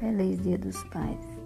Feliz Dia dos Pais.